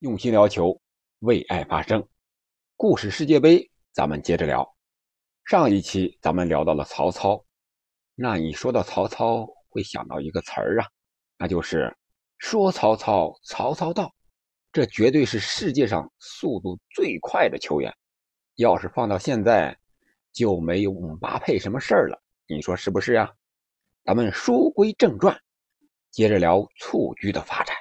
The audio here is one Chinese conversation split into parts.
用心聊球，为爱发声。故事世界杯，咱们接着聊。上一期咱们聊到了曹操，那你说到曹操会想到一个词儿啊，那就是说曹操，曹操到。这绝对是世界上速度最快的球员。要是放到现在，就没有姆巴佩什么事儿了。你说是不是呀？咱们书归正传，接着聊蹴鞠的发展。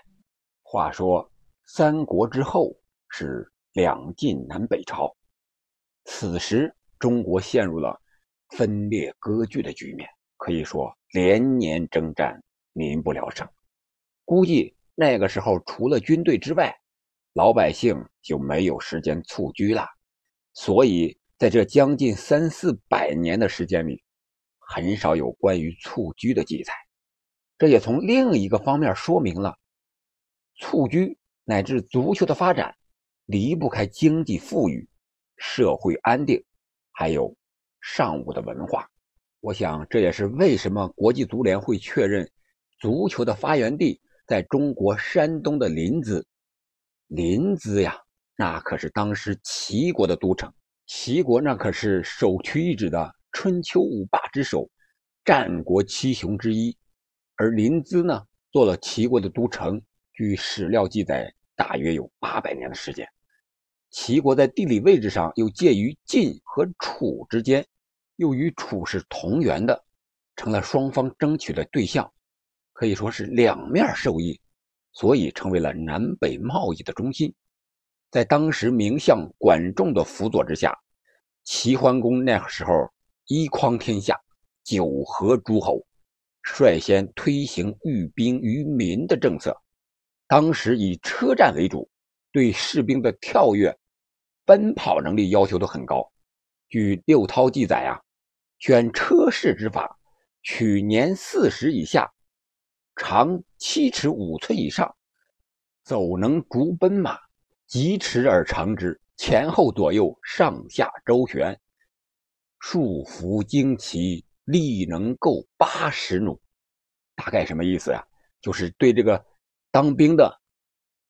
话说。三国之后是两晋南北朝，此时中国陷入了分裂割据的局面，可以说连年征战，民不聊生。估计那个时候除了军队之外，老百姓就没有时间蹴鞠了。所以在这将近三四百年的时间里，很少有关于蹴鞠的记载。这也从另一个方面说明了蹴鞠。乃至足球的发展，离不开经济富裕、社会安定，还有尚武的文化。我想，这也是为什么国际足联会确认足球的发源地在中国山东的临淄。临淄呀，那可是当时齐国的都城，齐国那可是首屈一指的春秋五霸之首，战国七雄之一。而临淄呢，做了齐国的都城。据史料记载。大约有八百年的时间，齐国在地理位置上又介于晋和楚之间，又与楚是同源的，成了双方争取的对象，可以说是两面受益，所以成为了南北贸易的中心。在当时名相管仲的辅佐之下，齐桓公那时候一匡天下，九合诸侯，率先推行寓兵于民的政策。当时以车战为主，对士兵的跳跃、奔跑能力要求都很高。据六韬记载啊，选车士之法，取年四十以下，长七尺五寸以上，走能逐奔马，疾驰而长之，前后左右上下周旋，束缚旌旗，力能够八十弩。大概什么意思呀？就是对这个。当兵的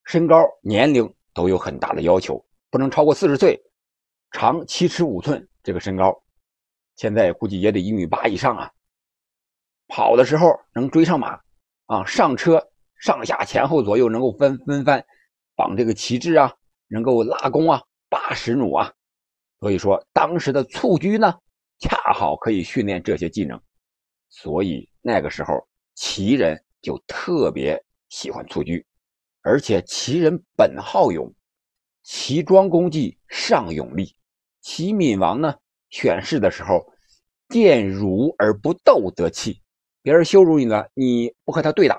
身高、年龄都有很大的要求，不能超过四十岁，长七尺五寸这个身高，现在估计也得一米八以上啊。跑的时候能追上马啊，上车上下前后左右能够分分翻，绑这个旗帜啊，能够拉弓啊，八十弩啊。所以说当时的蹴鞠呢，恰好可以训练这些技能，所以那个时候齐人就特别。喜欢蹴鞠，而且齐人本好勇，齐庄公绩尚勇力。齐闵王呢，选士的时候，见辱而不斗则弃。别人羞辱你了，你不和他对打，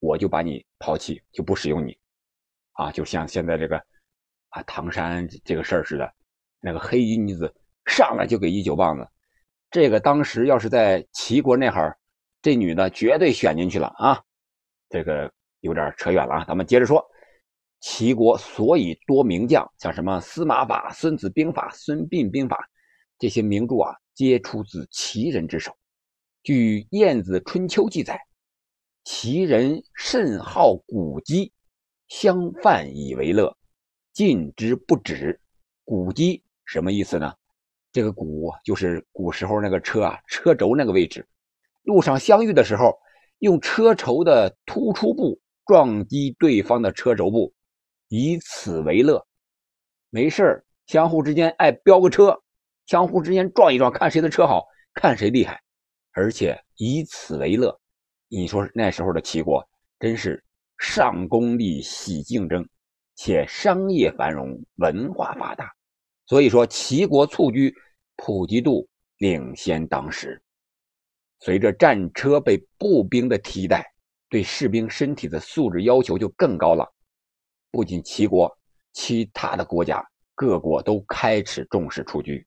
我就把你抛弃，就不使用你。啊，就像现在这个啊唐山这个事儿似的，那个黑衣女子上来就给一酒棒子，这个当时要是在齐国那会儿，这女的绝对选进去了啊。这个有点扯远了啊，咱们接着说，齐国所以多名将，像什么司马法、孙子兵法、孙膑兵法这些名著啊，皆出自齐人之手。据《晏子春秋》记载，齐人甚好古击，相犯以为乐，禁之不止。古击什么意思呢？这个古就是古时候那个车啊，车轴那个位置，路上相遇的时候。用车轴的突出部撞击对方的车轴部，以此为乐。没事相互之间爱飙个车，相互之间撞一撞，看谁的车好看谁厉害，而且以此为乐。你说那时候的齐国真是上功利、喜竞争，且商业繁荣、文化发达，所以说齐国蹴鞠普及度领先当时。随着战车被步兵的替代，对士兵身体的素质要求就更高了。不仅齐国，其他的国家各国都开始重视蹴鞠。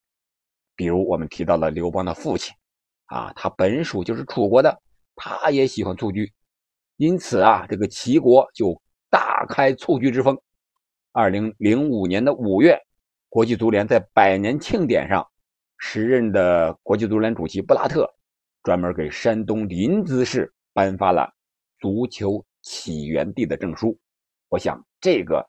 比如我们提到了刘邦的父亲，啊，他本属就是楚国的，他也喜欢蹴鞠，因此啊，这个齐国就大开蹴鞠之风。二零零五年的五月，国际足联在百年庆典上，时任的国际足联主席布拉特。专门给山东临淄市颁发了足球起源地的证书。我想，这个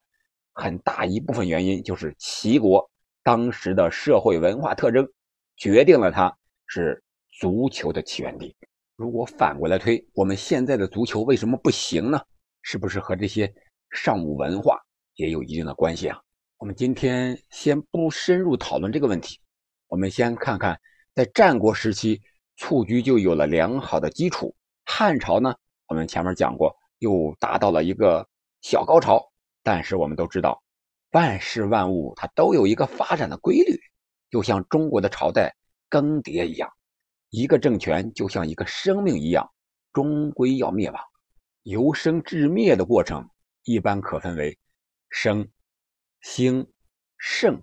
很大一部分原因就是齐国当时的社会文化特征决定了它是足球的起源地。如果反过来推，我们现在的足球为什么不行呢？是不是和这些尚武文化也有一定的关系啊？我们今天先不深入讨论这个问题，我们先看看在战国时期，蹴鞠就有了良好的基础。汉朝呢，我们前面讲过，又达到了一个小高潮。但是我们都知道，万事万物它都有一个发展的规律，就像中国的朝代更迭一样，一个政权就像一个生命一样，终归要灭亡。由生至灭的过程一般可分为生、兴、盛、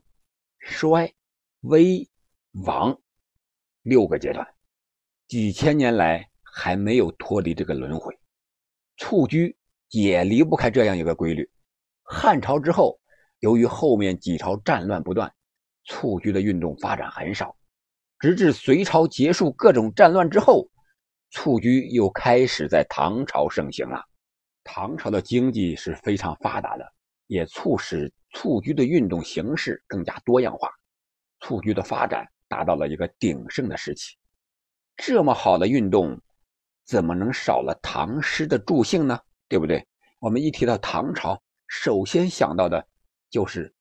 衰、危、亡六个阶段，几千年来还没有脱离这个轮回。蹴鞠也离不开这样一个规律。汉朝之后，由于后面几朝战乱不断，蹴鞠的运动发展很少，直至隋朝结束各种战乱之后，蹴鞠又开始在唐朝盛行了。唐朝的经济是非常发达的，也促使蹴鞠的运动形式更加多样化，蹴鞠的发展达到了一个鼎盛的时期。这么好的运动，怎么能少了唐诗的助兴呢？对不对？我们一提到唐朝。首先想到的，就是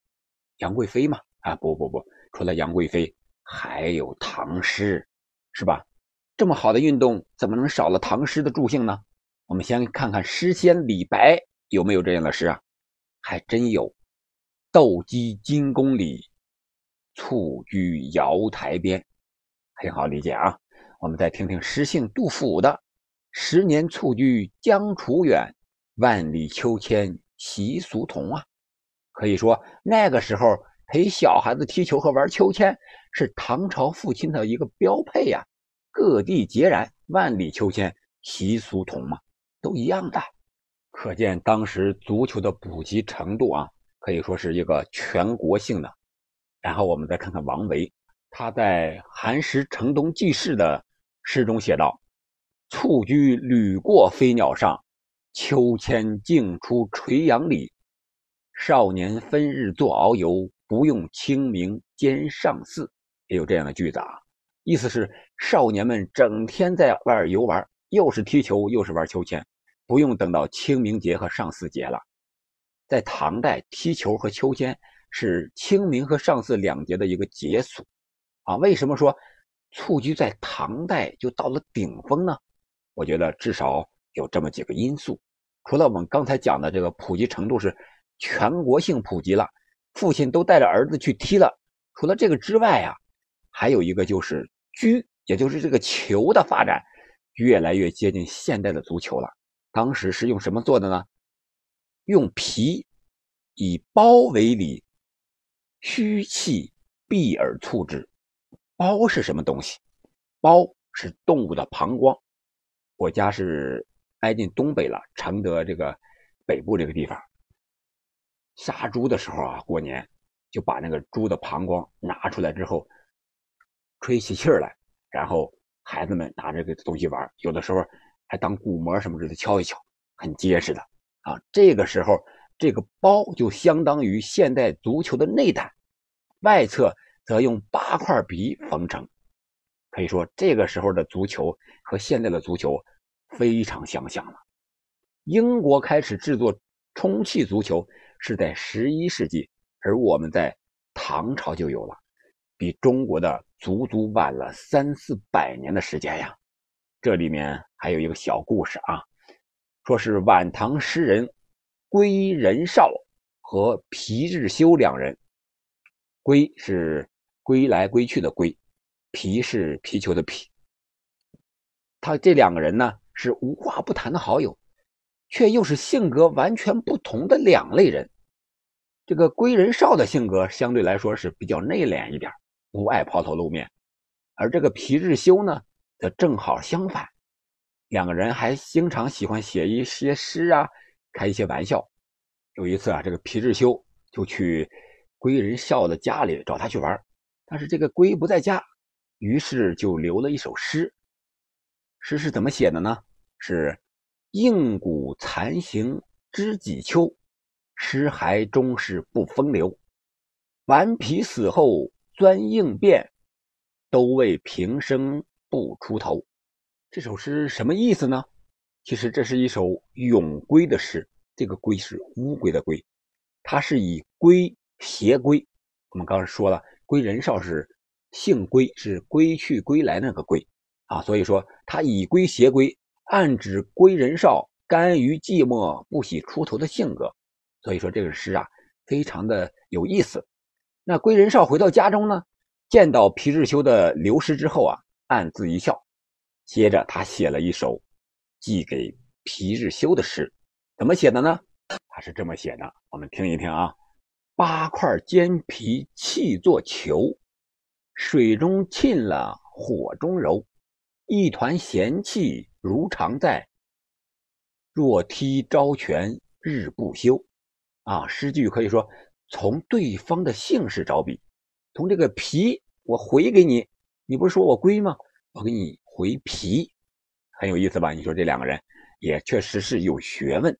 杨贵妃嘛？啊，不不不，除了杨贵妃，还有唐诗，是吧？这么好的运动，怎么能少了唐诗的助兴呢？我们先看看诗仙李白有没有这样的诗啊？还真有，“斗鸡金宫里，蹴鞠瑶台边”，很好理解啊。我们再听听诗姓杜甫的，“十年蹴鞠将处远，万里秋千。”习俗同啊，可以说那个时候陪小孩子踢球和玩秋千是唐朝父亲的一个标配呀。各地皆然，万里秋千，习俗同嘛，都一样的。可见当时足球的普及程度啊，可以说是一个全国性的。然后我们再看看王维，他在《寒食城东记事》的诗中写道：“蹴鞠屡过飞鸟上。”秋千径出垂杨里，少年分日作遨游，不用清明兼上巳。也有这样的句子啊，意思是少年们整天在外游玩，又是踢球又是玩秋千，不用等到清明节和上巳节了。在唐代，踢球和秋千是清明和上巳两节的一个节俗啊。为什么说蹴鞠在唐代就到了顶峰呢？我觉得至少有这么几个因素。除了我们刚才讲的这个普及程度是全国性普及了，父亲都带着儿子去踢了。除了这个之外啊，还有一个就是鞠，也就是这个球的发展越来越接近现代的足球了。当时是用什么做的呢？用皮以包为里，虚气闭而促之。包是什么东西？包是动物的膀胱。我家是。挨近东北了，承德这个北部这个地方，杀猪的时候啊，过年就把那个猪的膀胱拿出来之后，吹起气来，然后孩子们拿这个东西玩，有的时候还当鼓膜什么似的敲一敲，很结实的啊。这个时候，这个包就相当于现代足球的内胆，外侧则用八块皮缝成，可以说这个时候的足球和现在的足球。非常相像了。英国开始制作充气足球是在十一世纪，而我们在唐朝就有了，比中国的足足晚了三四百年的时间呀。这里面还有一个小故事啊，说是晚唐诗人归仁绍和皮日休两人，归是归来归去的归，皮是皮球的皮。他这两个人呢？是无话不谈的好友，却又是性格完全不同的两类人。这个归仁少的性格相对来说是比较内敛一点，不爱抛头露面；而这个皮日休呢，则正好相反。两个人还经常喜欢写一些诗啊，开一些玩笑。有一次啊，这个皮日休就去归仁少的家里找他去玩，但是这个龟不在家，于是就留了一首诗。诗是怎么写的呢？是“应谷残行知几秋，尸骸终是不风流。顽皮死后钻硬变，都为平生不出头。这首诗什么意思呢？其实这是一首咏龟的诗，这个龟是乌龟的龟，它是以龟谐龟。我们刚才说了，归人少是姓归，是归去归来那个归啊，所以说他以归谐归，暗指归人少甘于寂寞、不喜出头的性格。所以说这个诗啊，非常的有意思。那归人少回到家中呢，见到皮日休的流失之后啊，暗自一笑。接着他写了一首寄给皮日休的诗，怎么写的呢？他是这么写的，我们听一听啊：八块煎皮气作球，水中浸了火中揉，一团闲气如常在。若踢朝泉日不休。啊，诗句可以说。从对方的姓氏着笔，从这个皮我回给你，你不是说我龟吗？我给你回皮，很有意思吧？你说这两个人也确实是有学问。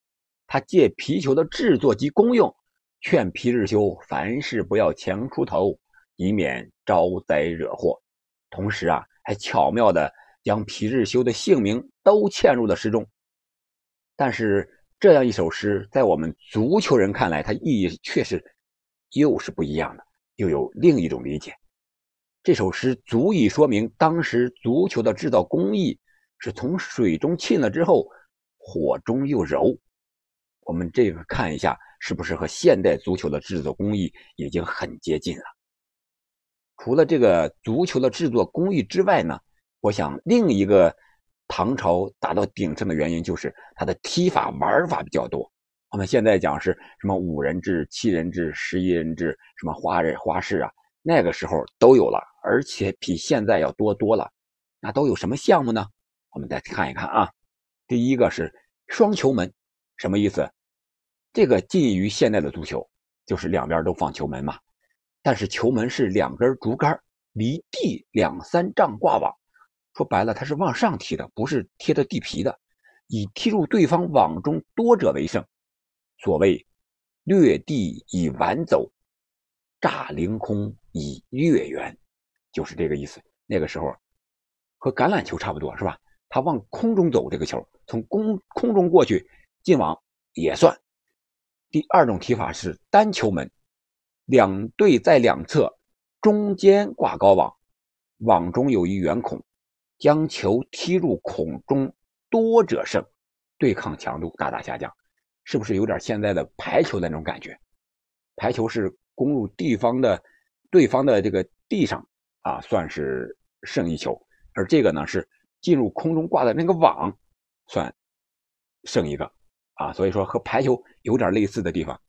他借皮球的制作及功用，劝皮日休凡事不要强出头，以免招灾惹祸。同时啊，还巧妙的将皮日休的姓名都嵌入了诗中。但是这样一首诗，在我们足球人看来，它意义却是。又是不一样的，又有另一种理解。这首诗足以说明当时足球的制造工艺是从水中浸了之后，火中又揉。我们这个看一下，是不是和现代足球的制作工艺已经很接近了？除了这个足球的制作工艺之外呢，我想另一个唐朝达到鼎盛的原因就是它的踢法玩法比较多。我们现在讲是什么五人制、七人制、十一人制，什么花人花式啊？那个时候都有了，而且比现在要多多了。那都有什么项目呢？我们再看一看啊。第一个是双球门，什么意思？这个近于现代的足球，就是两边都放球门嘛。但是球门是两根竹竿，离地两三丈挂网，说白了它是往上踢的，不是贴着地皮的，以踢入对方网中多者为胜。所谓“掠地以晚走，炸凌空以月圆”，就是这个意思。那个时候和橄榄球差不多，是吧？他往空中走，这个球从空空中过去进网也算。第二种踢法是单球门，两队在两侧，中间挂高网，网中有一圆孔，将球踢入孔中多者胜，对抗强度大大下降。是不是有点现在的排球的那种感觉？排球是攻入地方的对方的这个地上啊，算是胜一球；而这个呢是进入空中挂的那个网，算胜一个啊。所以说和排球有点类似的地方，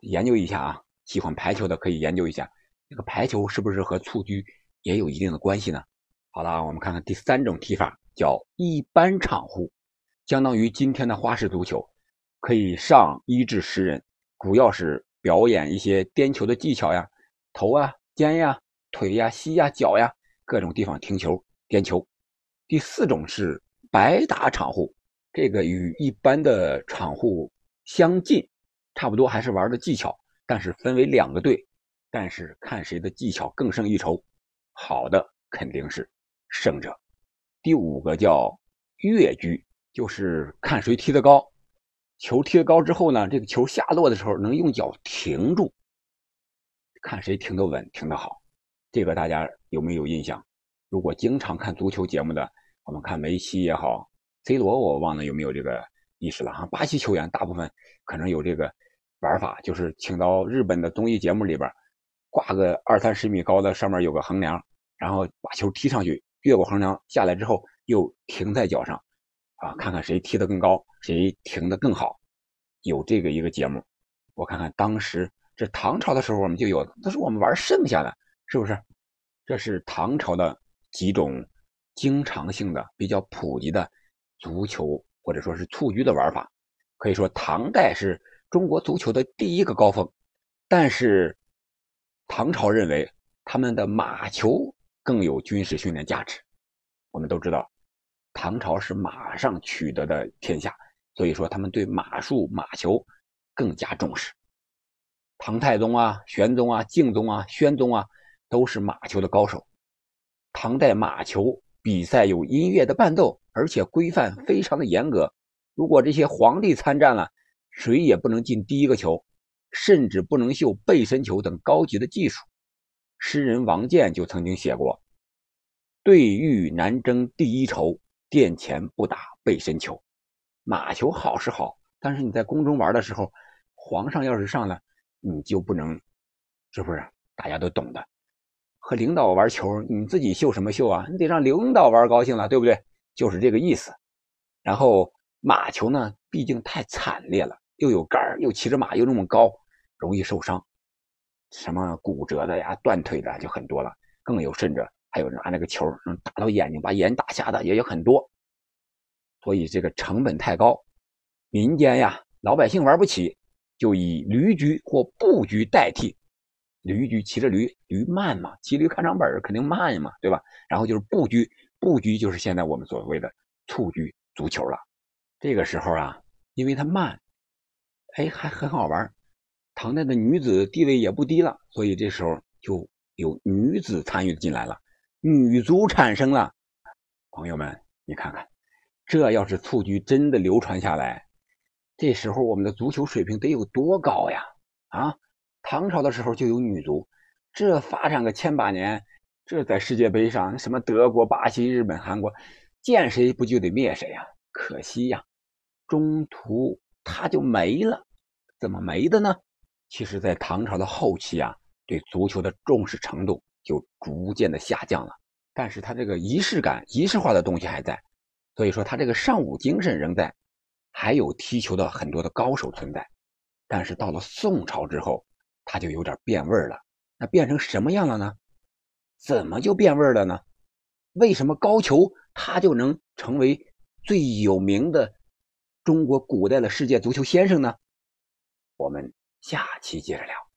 研究一下啊。喜欢排球的可以研究一下，这个排球是不是和蹴鞠也有一定的关系呢？好了，我们看看第三种踢法，叫一般场户，相当于今天的花式足球。可以上一至十人，主要是表演一些颠球的技巧呀，头啊、肩呀、腿呀、膝呀、脚呀，各种地方停球、颠球。第四种是白打场户，这个与一般的场户相近，差不多还是玩的技巧，但是分为两个队，但是看谁的技巧更胜一筹，好的肯定是胜者。第五个叫越居，就是看谁踢得高。球踢得高之后呢，这个球下落的时候能用脚停住，看谁停得稳、停得好。这个大家有没有印象？如果经常看足球节目的，我们看梅西也好，C 罗我忘了有没有这个意识了哈。巴西球员大部分可能有这个玩法，就是请到日本的综艺节目里边，挂个二三十米高的，上面有个横梁，然后把球踢上去，越过横梁下来之后又停在脚上。啊，看看谁踢得更高，谁停得更好，有这个一个节目。我看看当时这唐朝的时候，我们就有，那是我们玩剩下的，是不是？这是唐朝的几种经常性的、比较普及的足球或者说是蹴鞠的玩法。可以说，唐代是中国足球的第一个高峰。但是唐朝认为他们的马球更有军事训练价值。我们都知道。唐朝是马上取得的天下，所以说他们对马术、马球更加重视。唐太宗啊、玄宗啊、敬宗啊、宣宗啊，都是马球的高手。唐代马球比赛有音乐的伴奏，而且规范非常的严格。如果这些皇帝参战了，谁也不能进第一个球，甚至不能秀背身球等高级的技术。诗人王建就曾经写过：“对玉难争第一筹，殿前不打背身球。”马球好是好，但是你在宫中玩的时候，皇上要是上了。你就不能，是不是？大家都懂的。和领导玩球，你自己秀什么秀啊？你得让领导玩高兴了，对不对？就是这个意思。然后马球呢，毕竟太惨烈了，又有杆又骑着马，又那么高，容易受伤。什么骨折的呀、断腿的就很多了。更有甚者，还有拿那个球能打到眼睛，把眼打瞎的也有很多。所以这个成本太高，民间呀，老百姓玩不起。就以驴驹或步局代替，驴驹骑着驴，驴慢嘛，骑驴看账本肯定慢嘛，对吧？然后就是步驹，步驹就是现在我们所谓的蹴鞠足球了。这个时候啊，因为它慢，哎，还很好玩。唐代的女子地位也不低了，所以这时候就有女子参与进来了，女足产生了。朋友们，你看看，这要是蹴鞠真的流传下来。这时候我们的足球水平得有多高呀？啊，唐朝的时候就有女足，这发展个千把年，这在世界杯上，什么德国、巴西、日本、韩国，见谁不就得灭谁呀？可惜呀，中途他就没了。怎么没的呢？其实，在唐朝的后期啊，对足球的重视程度就逐渐的下降了。但是他这个仪式感、仪式化的东西还在，所以说他这个尚武精神仍在。还有踢球的很多的高手存在，但是到了宋朝之后，他就有点变味了。那变成什么样了呢？怎么就变味了呢？为什么高俅他就能成为最有名的中国古代的世界足球先生呢？我们下期接着聊。